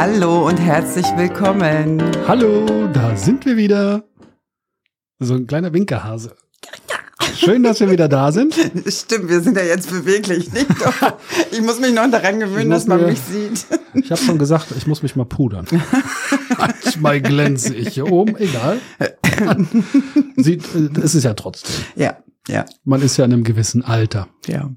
Hallo und herzlich willkommen. Hallo, da sind wir wieder. So ein kleiner Winkerhase. Schön, dass wir wieder da sind. Stimmt, wir sind ja jetzt beweglich, nicht? Ich muss mich noch daran gewöhnen, dass man mir, mich sieht. Ich habe schon gesagt, ich muss mich mal pudern. Manchmal glänze ich hier oben, egal. Sieht, es ist ja trotzdem. Ja, ja. Man ist ja in einem gewissen Alter. Ja.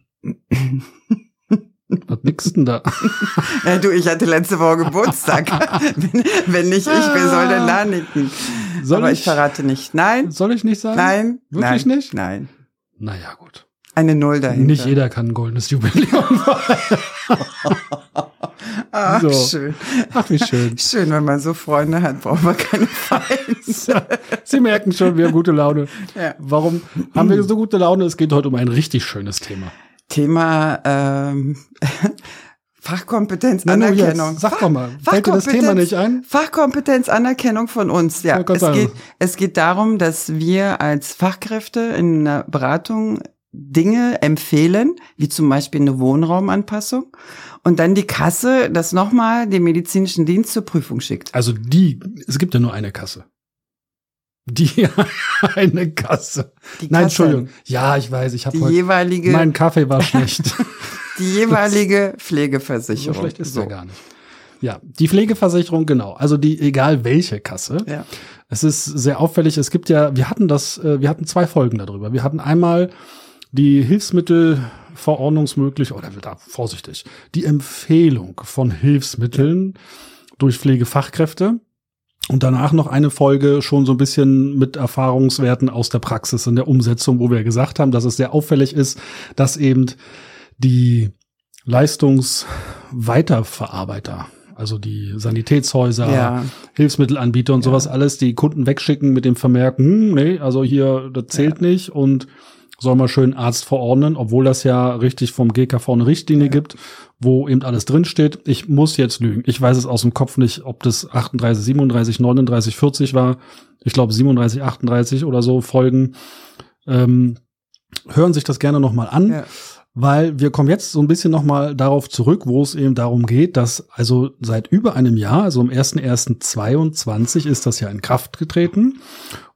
Was nix denn da? Ja, du, ich hatte letzte Woche Geburtstag. wenn, wenn nicht ich, wer soll denn da nicken? Soll Aber ich, ich, verrate nicht. Nein. Soll ich nicht sagen? Nein. Wirklich nein, nicht? Nein. Naja, gut. Eine Null dahinter. Nicht jeder kann ein goldenes Jubiläum Ach, so. schön. Ach, wie schön. Schön, wenn man so Freunde hat, braucht man keine Feinde. Sie merken schon, wir haben gute Laune. Ja. Warum haben wir so gute Laune? Es geht heute um ein richtig schönes Thema. Thema ähm, Fachkompetenz, Anerkennung. Sag doch mal, fällt dir das Thema nicht ein? Fachkompetenz, Anerkennung von uns. Ja, es geht, es geht darum, dass wir als Fachkräfte in einer Beratung Dinge empfehlen, wie zum Beispiel eine Wohnraumanpassung, und dann die Kasse das nochmal dem medizinischen Dienst zur Prüfung schickt. Also die, es gibt ja nur eine Kasse. Die eine Kasse. Die Nein, Kasse. Entschuldigung. Ja, ich weiß, ich habe heute jeweilige mein Kaffee war schlecht. die jeweilige das, Pflegeversicherung. So schlecht ist so. gar nicht. Ja, die Pflegeversicherung, genau. Also die, egal welche Kasse. Ja. Es ist sehr auffällig. Es gibt ja, wir hatten das, äh, wir hatten zwei Folgen darüber. Wir hatten einmal die Hilfsmittelverordnungsmöglich, oder da vorsichtig, die Empfehlung von Hilfsmitteln durch Pflegefachkräfte. Und danach noch eine Folge schon so ein bisschen mit Erfahrungswerten aus der Praxis in der Umsetzung, wo wir gesagt haben, dass es sehr auffällig ist, dass eben die Leistungsweiterverarbeiter, also die Sanitätshäuser, ja. Hilfsmittelanbieter und ja. sowas alles, die Kunden wegschicken mit dem Vermerk, hm, nee, also hier, das zählt ja. nicht und soll man schön Arzt verordnen, obwohl das ja richtig vom GKV eine Richtlinie gibt, wo eben alles drinsteht. Ich muss jetzt lügen. Ich weiß es aus dem Kopf nicht, ob das 38, 37, 39, 40 war. Ich glaube 37, 38 oder so Folgen. Ähm, hören sich das gerne nochmal an. Ja. Weil wir kommen jetzt so ein bisschen nochmal darauf zurück, wo es eben darum geht, dass also seit über einem Jahr, also am 1.1.22 ist das ja in Kraft getreten.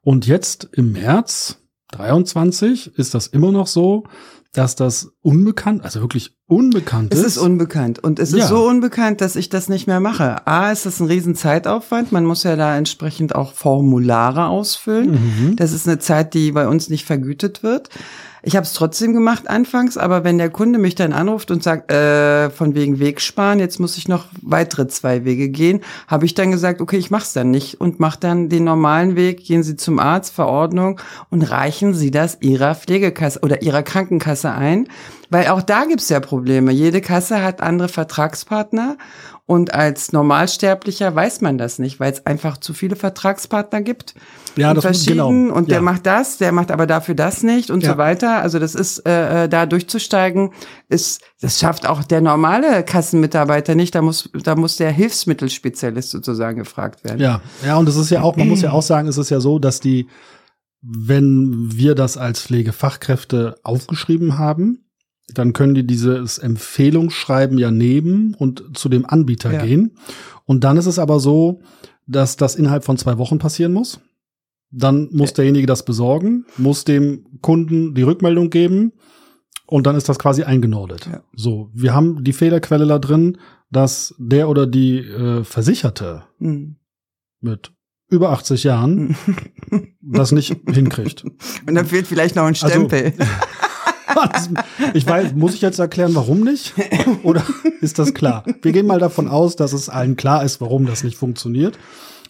Und jetzt im März, 23 ist das immer noch so, dass das unbekannt, also wirklich unbekannt ist. Es ist unbekannt und es ist ja. so unbekannt, dass ich das nicht mehr mache. A, ist das ein riesen Zeitaufwand. Man muss ja da entsprechend auch Formulare ausfüllen. Mhm. Das ist eine Zeit, die bei uns nicht vergütet wird. Ich habe es trotzdem gemacht anfangs, aber wenn der Kunde mich dann anruft und sagt, äh, von wegen Weg sparen, jetzt muss ich noch weitere zwei Wege gehen, habe ich dann gesagt, okay, ich mache es dann nicht und mache dann den normalen Weg, gehen Sie zum Arzt, Verordnung und reichen Sie das Ihrer Pflegekasse oder Ihrer Krankenkasse ein. Weil auch da gibt's ja Probleme. Jede Kasse hat andere Vertragspartner und als Normalsterblicher weiß man das nicht, weil es einfach zu viele Vertragspartner gibt. Ja, das ist genau. Und der macht das, der macht aber dafür das nicht und ja. so weiter. Also das ist, äh, äh, da durchzusteigen, ist, das schafft auch der normale Kassenmitarbeiter nicht. Da muss, da muss der Hilfsmittelspezialist sozusagen gefragt werden. Ja, ja, und es ist ja auch, man muss ja auch sagen, es ist ja so, dass die, wenn wir das als Pflegefachkräfte aufgeschrieben haben, dann können die dieses Empfehlungsschreiben ja nehmen und zu dem Anbieter ja. gehen. Und dann ist es aber so, dass das innerhalb von zwei Wochen passieren muss. Dann muss derjenige das besorgen, muss dem Kunden die Rückmeldung geben und dann ist das quasi eingenordet. Ja. So, wir haben die Fehlerquelle da drin, dass der oder die äh, Versicherte mhm. mit über 80 Jahren das nicht hinkriegt. Und dann fehlt vielleicht noch ein also Stempel. Also, ich weiß, muss ich jetzt erklären, warum nicht? Oder ist das klar? Wir gehen mal davon aus, dass es allen klar ist, warum das nicht funktioniert.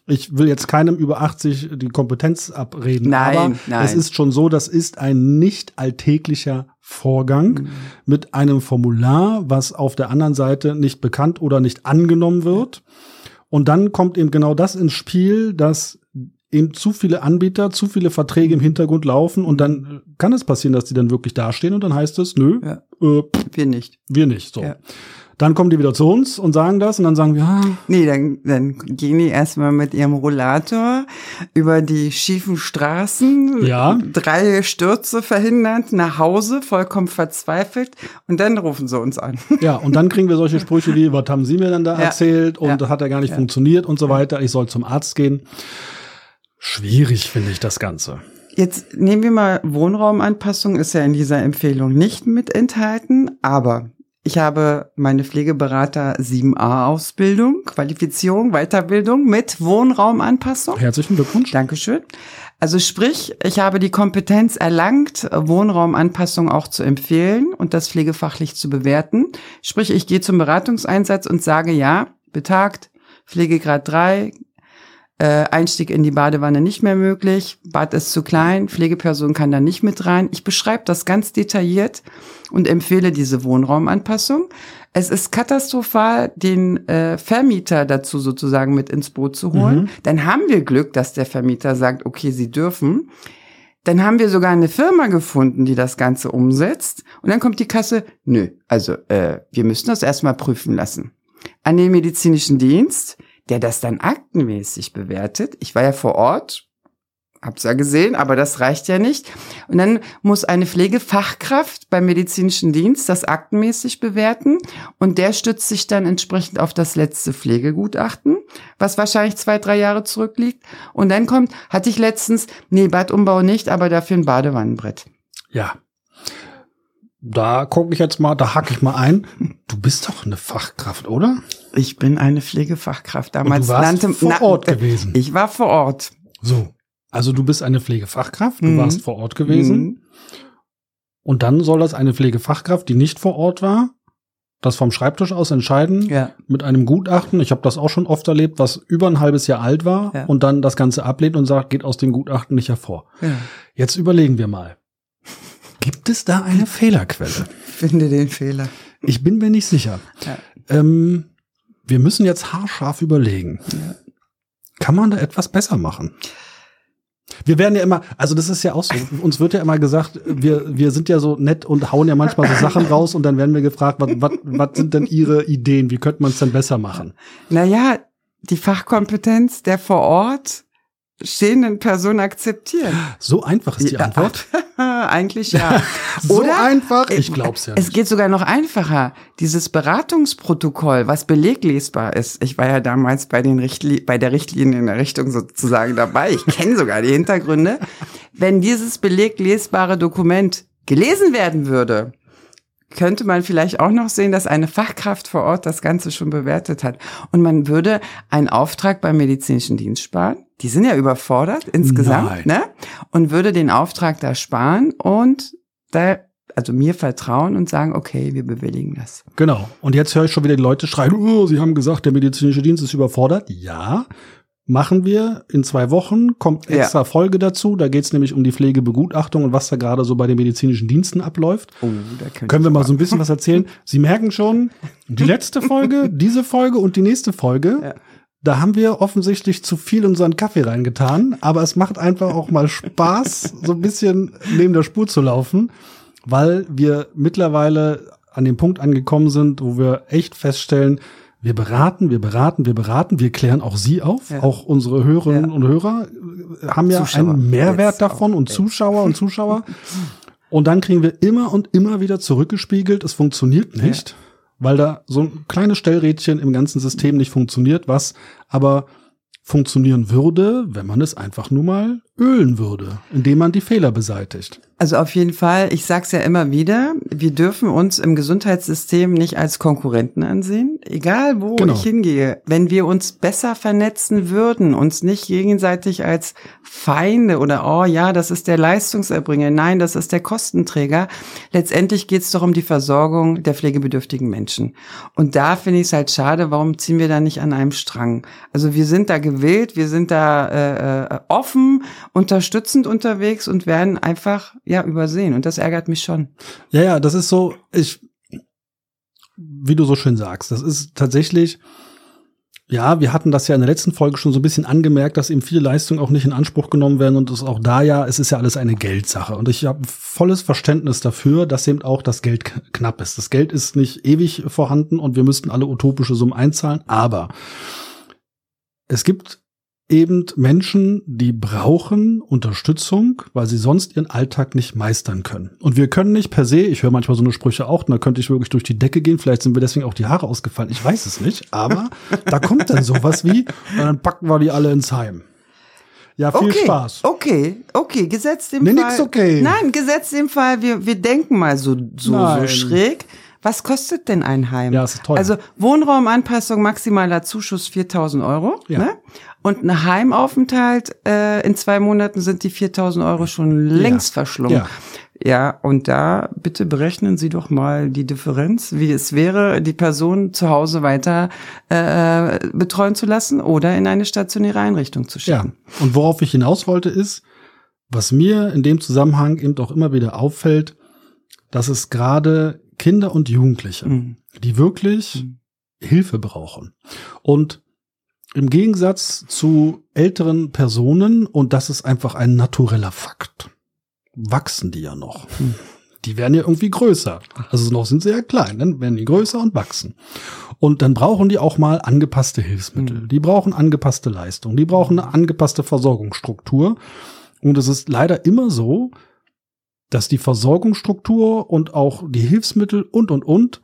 Ich will jetzt keinem über 80 die Kompetenz abreden, nein, aber nein. es ist schon so, das ist ein nicht alltäglicher Vorgang mhm. mit einem Formular, was auf der anderen Seite nicht bekannt oder nicht angenommen wird. Und dann kommt eben genau das ins Spiel, dass eben zu viele Anbieter, zu viele Verträge im Hintergrund laufen und dann kann es passieren, dass die dann wirklich dastehen und dann heißt es, nö, ja. äh, wir nicht. Wir nicht. So. Ja. Dann kommen die wieder zu uns und sagen das und dann sagen wir, ah. Nee, dann, dann gehen die erstmal mit ihrem Rollator über die schiefen Straßen, ja. drei Stürze verhindert, nach Hause, vollkommen verzweifelt und dann rufen sie uns an. Ja, und dann kriegen wir solche Sprüche wie, was haben Sie mir denn da ja. erzählt und ja. hat er gar nicht ja. funktioniert und so weiter, ich soll zum Arzt gehen. Schwierig finde ich das Ganze. Jetzt nehmen wir mal Wohnraumanpassung, ist ja in dieser Empfehlung nicht mit enthalten, aber ich habe meine Pflegeberater 7a Ausbildung, Qualifizierung, Weiterbildung mit Wohnraumanpassung. Herzlichen Glückwunsch. Dankeschön. Also sprich, ich habe die Kompetenz erlangt, Wohnraumanpassung auch zu empfehlen und das pflegefachlich zu bewerten. Sprich, ich gehe zum Beratungseinsatz und sage, ja, betagt, Pflegegrad 3, äh, Einstieg in die Badewanne nicht mehr möglich, Bad ist zu klein, Pflegeperson kann da nicht mit rein. Ich beschreibe das ganz detailliert und empfehle diese Wohnraumanpassung. Es ist katastrophal, den äh, Vermieter dazu sozusagen mit ins Boot zu holen. Mhm. Dann haben wir Glück, dass der Vermieter sagt, okay, Sie dürfen. Dann haben wir sogar eine Firma gefunden, die das Ganze umsetzt. Und dann kommt die Kasse, nö, also äh, wir müssen das erstmal prüfen lassen. An den medizinischen Dienst, der das dann aktenmäßig bewertet. Ich war ja vor Ort, hab's ja gesehen, aber das reicht ja nicht. Und dann muss eine Pflegefachkraft beim medizinischen Dienst das aktenmäßig bewerten und der stützt sich dann entsprechend auf das letzte Pflegegutachten, was wahrscheinlich zwei, drei Jahre zurückliegt. Und dann kommt, hatte ich letztens, nee, Badumbau nicht, aber dafür ein Badewannenbrett. Ja, da gucke ich jetzt mal, da hacke ich mal ein. Du bist doch eine Fachkraft, oder? Ich bin eine Pflegefachkraft. Damals Und du warst nannte, vor Ort gewesen. Ich war vor Ort. So. Also du bist eine Pflegefachkraft, du mhm. warst vor Ort gewesen. Mhm. Und dann soll das eine Pflegefachkraft, die nicht vor Ort war, das vom Schreibtisch aus entscheiden ja. mit einem Gutachten. Ich habe das auch schon oft erlebt, was über ein halbes Jahr alt war ja. und dann das Ganze ablehnt und sagt, geht aus dem Gutachten nicht hervor. Ja. Jetzt überlegen wir mal. Gibt es da eine Fehlerquelle? Finde den Fehler. Ich bin mir nicht sicher. Ja. Ähm, wir müssen jetzt haarscharf überlegen. Ja. Kann man da etwas besser machen? Wir werden ja immer, also das ist ja auch so, uns wird ja immer gesagt, wir, wir sind ja so nett und hauen ja manchmal so Sachen raus und dann werden wir gefragt, was, was, was sind denn Ihre Ideen? Wie könnte man es denn besser machen? Naja, die Fachkompetenz der vor Ort stehenden Person akzeptieren. So einfach ist die Antwort. Eigentlich ja. so Oder, einfach? Ich glaub's ja. Nicht. Es geht sogar noch einfacher. Dieses Beratungsprotokoll, was beleglesbar ist. Ich war ja damals bei den Richtli bei der Richtlinie in der Richtung sozusagen dabei. Ich kenne sogar die Hintergründe. Wenn dieses beleglesbare Dokument gelesen werden würde, könnte man vielleicht auch noch sehen, dass eine Fachkraft vor Ort das Ganze schon bewertet hat. Und man würde einen Auftrag beim medizinischen Dienst sparen. Die sind ja überfordert insgesamt, Nein. ne? Und würde den Auftrag da sparen und da also mir vertrauen und sagen, okay, wir bewilligen das. Genau. Und jetzt höre ich schon wieder die Leute schreien, oh, sie haben gesagt, der medizinische Dienst ist überfordert. Ja, machen wir in zwei Wochen, kommt extra ja. Folge dazu. Da geht's nämlich um die Pflegebegutachtung und was da gerade so bei den medizinischen Diensten abläuft. Oh, da Können wir mal so ein bisschen was erzählen. Sie merken schon, die letzte Folge, diese Folge und die nächste Folge, ja. Da haben wir offensichtlich zu viel in unseren Kaffee reingetan. Aber es macht einfach auch mal Spaß, so ein bisschen neben der Spur zu laufen, weil wir mittlerweile an dem Punkt angekommen sind, wo wir echt feststellen, wir beraten, wir beraten, wir beraten, wir klären auch Sie auf. Ja. Auch unsere Hörerinnen ja. und Hörer haben ja Zuschauer einen Mehrwert davon und Zuschauer und Zuschauer. Und dann kriegen wir immer und immer wieder zurückgespiegelt, es funktioniert nicht, ja. Weil da so ein kleines Stellrädchen im ganzen System nicht funktioniert, was aber funktionieren würde, wenn man es einfach nur mal ölen würde, indem man die Fehler beseitigt. Also auf jeden Fall, ich sag's ja immer wieder, wir dürfen uns im Gesundheitssystem nicht als Konkurrenten ansehen, egal wo genau. ich hingehe. Wenn wir uns besser vernetzen würden, uns nicht gegenseitig als Feinde oder oh ja, das ist der Leistungserbringer, nein, das ist der Kostenträger. Letztendlich geht's doch um die Versorgung der pflegebedürftigen Menschen. Und da finde ich es halt schade, warum ziehen wir da nicht an einem Strang? Also wir sind da gewillt, wir sind da äh, äh offen unterstützend unterwegs und werden einfach ja übersehen und das ärgert mich schon. Ja, ja, das ist so, ich wie du so schön sagst, das ist tatsächlich ja, wir hatten das ja in der letzten Folge schon so ein bisschen angemerkt, dass eben viele Leistungen auch nicht in Anspruch genommen werden und es auch da ja, es ist ja alles eine Geldsache. Und ich habe volles Verständnis dafür, dass eben auch das Geld knapp ist. Das Geld ist nicht ewig vorhanden und wir müssten alle utopische Summen einzahlen, aber es gibt eben Menschen, die brauchen Unterstützung, weil sie sonst ihren Alltag nicht meistern können. Und wir können nicht per se, ich höre manchmal so eine Sprüche auch, da könnte ich wirklich durch die Decke gehen, vielleicht sind wir deswegen auch die Haare ausgefallen, ich weiß es nicht, aber da kommt dann sowas wie, und dann packen wir die alle ins Heim. Ja, viel okay, Spaß. Okay, okay, gesetzt im nee, Fall. Nix okay. Nein, gesetzt im Fall, wir, wir denken mal so, so, so schräg. Was kostet denn ein Heim? Ja, das ist teuer. Also Wohnraumanpassung, maximaler Zuschuss 4000 Euro. Ja. Ne? Und ein Heimaufenthalt äh, in zwei Monaten sind die 4000 Euro schon längst ja. verschlungen. Ja. Ja, und da bitte berechnen Sie doch mal die Differenz, wie es wäre, die Person zu Hause weiter äh, betreuen zu lassen oder in eine stationäre Einrichtung zu schicken. Ja. Und worauf ich hinaus wollte ist, was mir in dem Zusammenhang eben auch immer wieder auffällt, dass es gerade Kinder und Jugendliche, mhm. die wirklich mhm. Hilfe brauchen. Und im Gegensatz zu älteren Personen, und das ist einfach ein natureller Fakt, wachsen die ja noch. Mhm. Die werden ja irgendwie größer. Also noch sind sie ja klein, dann werden die größer und wachsen. Und dann brauchen die auch mal angepasste Hilfsmittel. Mhm. Die brauchen angepasste Leistung. Die brauchen eine angepasste Versorgungsstruktur. Und es ist leider immer so, dass die Versorgungsstruktur und auch die Hilfsmittel und, und, und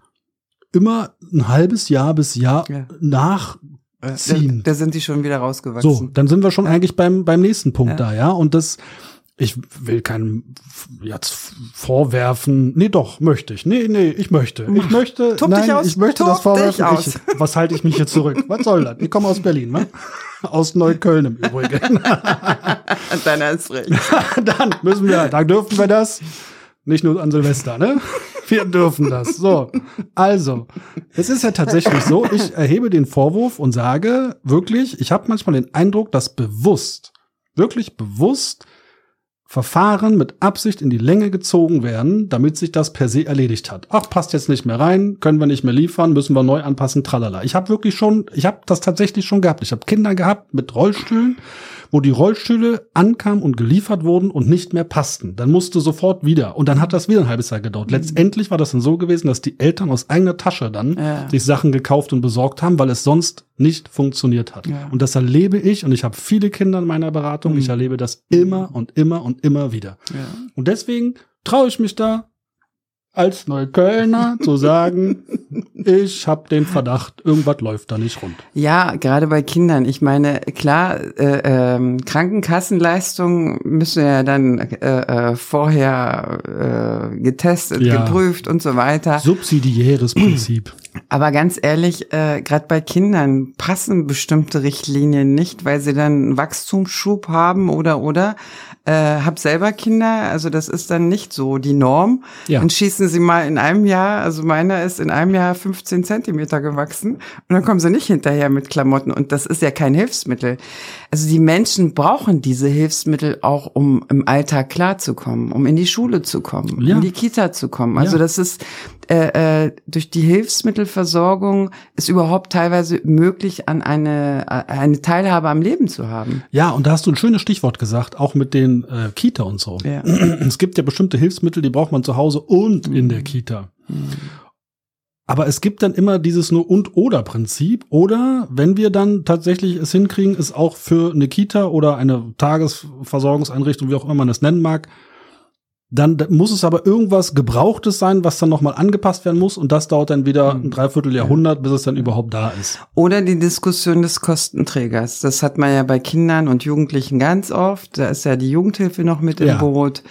immer ein halbes Jahr bis Jahr ja. Nachziehen. Da, da, sind die schon wieder rausgewachsen. So, dann sind wir schon eigentlich beim, beim nächsten Punkt ja. da, ja. Und das, ich will keinem jetzt vorwerfen. Nee, doch, möchte ich. Nee, nee, ich möchte. Ich möchte, Tob nein, ich möchte das vorwerfen. Ich, was halte ich mich hier zurück? Was soll das? Ich komme aus Berlin, ne? Aus Neukölln im Übrigen. Dann hast recht. Dann müssen wir, dann dürfen wir das. Nicht nur an Silvester, ne? Wir dürfen das. So. Also, es ist ja tatsächlich so, ich erhebe den Vorwurf und sage wirklich, ich habe manchmal den Eindruck, dass bewusst, wirklich bewusst Verfahren mit Absicht in die Länge gezogen werden, damit sich das per se erledigt hat. Ach, passt jetzt nicht mehr rein, können wir nicht mehr liefern, müssen wir neu anpassen, tralala. Ich habe wirklich schon, ich habe das tatsächlich schon gehabt. Ich habe Kinder gehabt mit Rollstühlen wo die Rollstühle ankamen und geliefert wurden und nicht mehr passten. Dann musste sofort wieder. Und dann hat das wieder ein halbes Jahr gedauert. Mhm. Letztendlich war das dann so gewesen, dass die Eltern aus eigener Tasche dann ja. sich Sachen gekauft und besorgt haben, weil es sonst nicht funktioniert hat. Ja. Und das erlebe ich, und ich habe viele Kinder in meiner Beratung, mhm. ich erlebe das immer und immer und immer wieder. Ja. Und deswegen traue ich mich da als Neuköllner zu sagen, ich habe den Verdacht, irgendwas läuft da nicht rund. Ja, gerade bei Kindern. Ich meine, klar, äh, äh, Krankenkassenleistungen müssen ja dann äh, äh, vorher äh, getestet, ja. geprüft und so weiter. Subsidiäres Prinzip. Aber ganz ehrlich, äh, gerade bei Kindern passen bestimmte Richtlinien nicht, weil sie dann einen Wachstumsschub haben oder oder. Äh, hab selber Kinder, also das ist dann nicht so die Norm. Ja. Dann schießen sie mal in einem Jahr, also meiner ist in einem Jahr 15 Zentimeter gewachsen und dann kommen sie nicht hinterher mit Klamotten und das ist ja kein Hilfsmittel. Also die Menschen brauchen diese Hilfsmittel auch, um im Alltag klarzukommen, um in die Schule zu kommen, ja. in die Kita zu kommen. Also ja. das ist äh, äh, durch die Hilfsmittelversorgung ist überhaupt teilweise möglich, an eine, eine Teilhabe am Leben zu haben. Ja, und da hast du ein schönes Stichwort gesagt, auch mit den äh, Kita und so. Ja. Es gibt ja bestimmte Hilfsmittel, die braucht man zu Hause und mhm. in der Kita. Mhm. Aber es gibt dann immer dieses nur und oder Prinzip. Oder wenn wir dann tatsächlich es hinkriegen, ist auch für eine Kita oder eine Tagesversorgungseinrichtung, wie auch immer man es nennen mag, dann muss es aber irgendwas Gebrauchtes sein, was dann nochmal angepasst werden muss. Und das dauert dann wieder ein Dreivierteljahrhundert, bis es dann überhaupt da ist. Oder die Diskussion des Kostenträgers. Das hat man ja bei Kindern und Jugendlichen ganz oft. Da ist ja die Jugendhilfe noch mit ja. im Boot.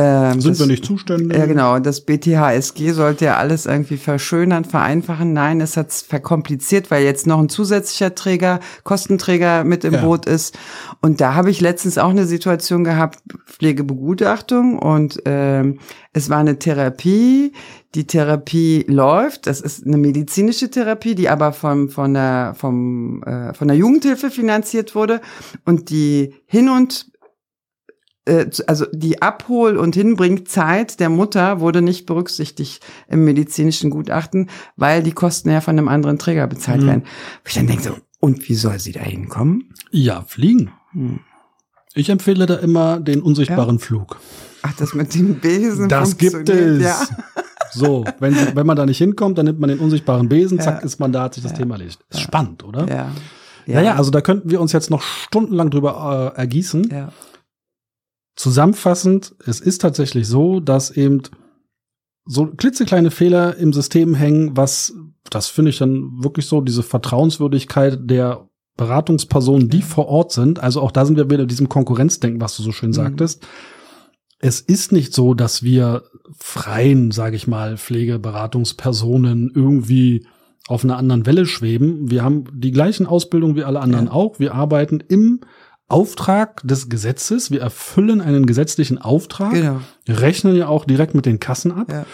Ähm, Sind das, wir nicht zuständig? Ja, genau. Das BTHSG sollte ja alles irgendwie verschönern, vereinfachen. Nein, es hat verkompliziert, weil jetzt noch ein zusätzlicher Träger, Kostenträger mit im ja. Boot ist. Und da habe ich letztens auch eine Situation gehabt, Pflegebegutachtung und ähm, es war eine Therapie. Die Therapie läuft. Das ist eine medizinische Therapie, die aber vom, von, der, vom, äh, von der Jugendhilfe finanziert wurde. Und die Hin- und also die Abhol- und Hinbringzeit der Mutter wurde nicht berücksichtigt im medizinischen Gutachten, weil die Kosten ja von einem anderen Träger bezahlt mhm. werden. Wo ich dann denke so, Und wie soll sie da hinkommen? Ja, fliegen. Hm. Ich empfehle da immer den unsichtbaren ja. Flug. Ach, das mit dem Besen. Das gibt es. Ja. So, wenn, wenn man da nicht hinkommt, dann nimmt man den unsichtbaren Besen, zack, ja. ist man da, hat sich das Thema erledigt. Ist spannend, oder? Ja. Ja. Naja, also da könnten wir uns jetzt noch stundenlang drüber äh, ergießen. Ja. Zusammenfassend, es ist tatsächlich so, dass eben so klitzekleine Fehler im System hängen, was, das finde ich dann wirklich so, diese Vertrauenswürdigkeit der Beratungspersonen, die vor Ort sind. Also auch da sind wir wieder in diesem Konkurrenzdenken, was du so schön mhm. sagtest. Es ist nicht so, dass wir freien, sage ich mal, Pflegeberatungspersonen irgendwie auf einer anderen Welle schweben. Wir haben die gleichen Ausbildungen wie alle anderen ja. auch. Wir arbeiten im Auftrag des Gesetzes. Wir erfüllen einen gesetzlichen Auftrag, genau. rechnen ja auch direkt mit den Kassen ab. Ja.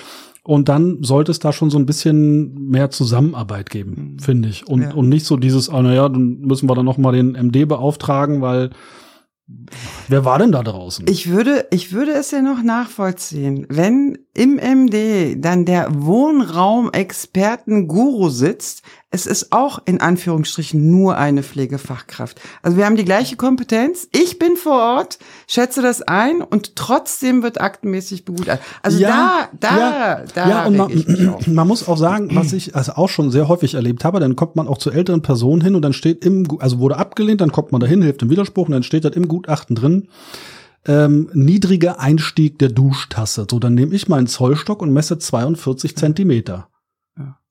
Und dann sollte es da schon so ein bisschen mehr Zusammenarbeit geben, mhm. finde ich. Und, ja. und nicht so dieses, ah, naja, dann müssen wir dann noch mal den MD beauftragen, weil Wer war denn da draußen? Ich würde, ich würde es ja noch nachvollziehen, wenn im MD dann der Wohnraumexperten-Guru sitzt. Es ist auch in Anführungsstrichen nur eine Pflegefachkraft. Also wir haben die gleiche Kompetenz. Ich bin vor Ort, schätze das ein und trotzdem wird aktenmäßig begutachtet. Also ja, da, da, ja, da. Ja, und man, man, muss auch sagen, was ich also auch schon sehr häufig erlebt habe, dann kommt man auch zu älteren Personen hin und dann steht im, also wurde abgelehnt, dann kommt man dahin, hilft im Widerspruch und dann steht das im Gutachten drin, ähm, niedriger Einstieg der Duschtasse. So, dann nehme ich meinen Zollstock und messe 42 Zentimeter.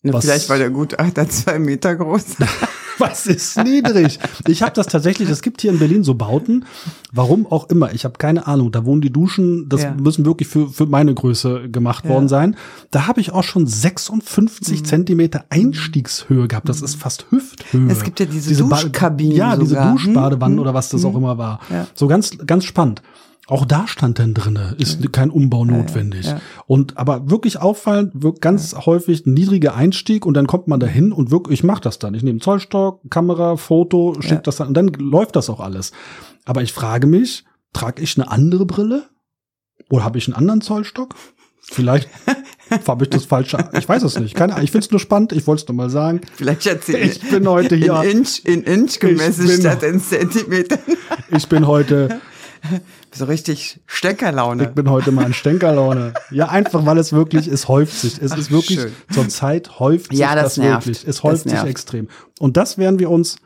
Na, vielleicht war der Gutachter zwei Meter groß. Was ist niedrig? Ich habe das tatsächlich, es gibt hier in Berlin so Bauten, warum auch immer, ich habe keine Ahnung, da wohnen die Duschen, das ja. müssen wirklich für, für meine Größe gemacht ja. worden sein. Da habe ich auch schon 56 mhm. Zentimeter Einstiegshöhe gehabt, das ist fast Hüfthöhe. Es gibt ja diese, diese Duschkabinen Ja, diese Duschbadewanne mhm. oder was das mhm. auch immer war. Ja. So ganz, ganz spannend. Auch da stand dann drinne, ist kein Umbau notwendig. Ja, ja. Und aber wirklich auffallend, wird ganz ja. häufig ein niedriger Einstieg und dann kommt man dahin und wirklich, ich mache das dann. Ich nehme Zollstock, Kamera, Foto, schicke das dann und dann läuft das auch alles. Aber ich frage mich, trage ich eine andere Brille? Oder habe ich einen anderen Zollstock? Vielleicht habe ich das falsche. Ich weiß es nicht. Keine Ahnung. Ich finde es nur spannend. Ich wollte es nur mal sagen. Vielleicht erzähle ich. Ich bin heute hier. In Inch, in Inch gemessen statt in Zentimeter. Ich bin heute so richtig Stänkerlaune. Ich bin heute mal in Stänkerlaune. ja, einfach, weil es wirklich, es häuft sich. Es Ach, ist wirklich, schön. zur Zeit häuft sich ja, das, das wirklich. Es häuft sich extrem. Und das werden wir uns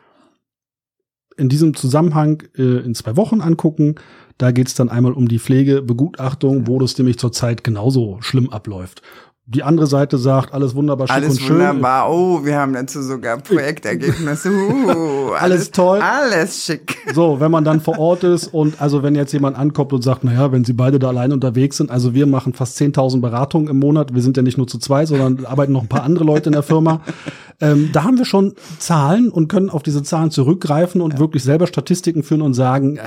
in diesem Zusammenhang äh, in zwei Wochen angucken. Da geht es dann einmal um die Pflegebegutachtung, wo das nämlich zurzeit genauso schlimm abläuft die andere Seite sagt, alles wunderbar, schick alles und schön. Alles wunderbar. Oh, wir haben dazu sogar Projektergebnisse. Uh, alles, alles, toll. Alles schick. So, wenn man dann vor Ort ist und also wenn jetzt jemand ankommt und sagt, naja, wenn sie beide da allein unterwegs sind, also wir machen fast 10.000 Beratungen im Monat. Wir sind ja nicht nur zu zwei, sondern arbeiten noch ein paar andere Leute in der Firma. Ähm, da haben wir schon Zahlen und können auf diese Zahlen zurückgreifen und ja. wirklich selber Statistiken führen und sagen, äh,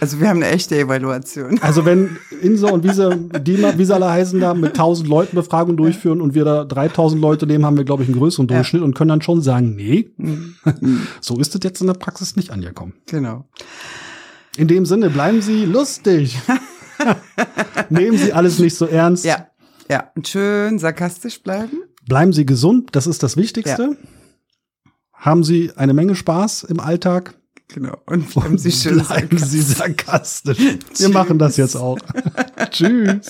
also wir haben eine echte Evaluation. Also wenn Insa und Visa, Dima, wie sie alle heißen da, mit 1000 Leuten Befragung durchführen und wir da 3000 Leute nehmen, haben wir, glaube ich, einen größeren Durchschnitt und können dann schon sagen, nee, mhm. so ist es jetzt in der Praxis nicht angekommen. Genau. In dem Sinne, bleiben Sie lustig. Nehmen Sie alles nicht so ernst. Ja, ja. Und schön sarkastisch bleiben. Bleiben Sie gesund, das ist das Wichtigste. Ja. Haben Sie eine Menge Spaß im Alltag. Genau. Und bleiben Sie schön bleiben sarkastisch. Sie sarkastisch. Wir machen das jetzt auch. Tschüss.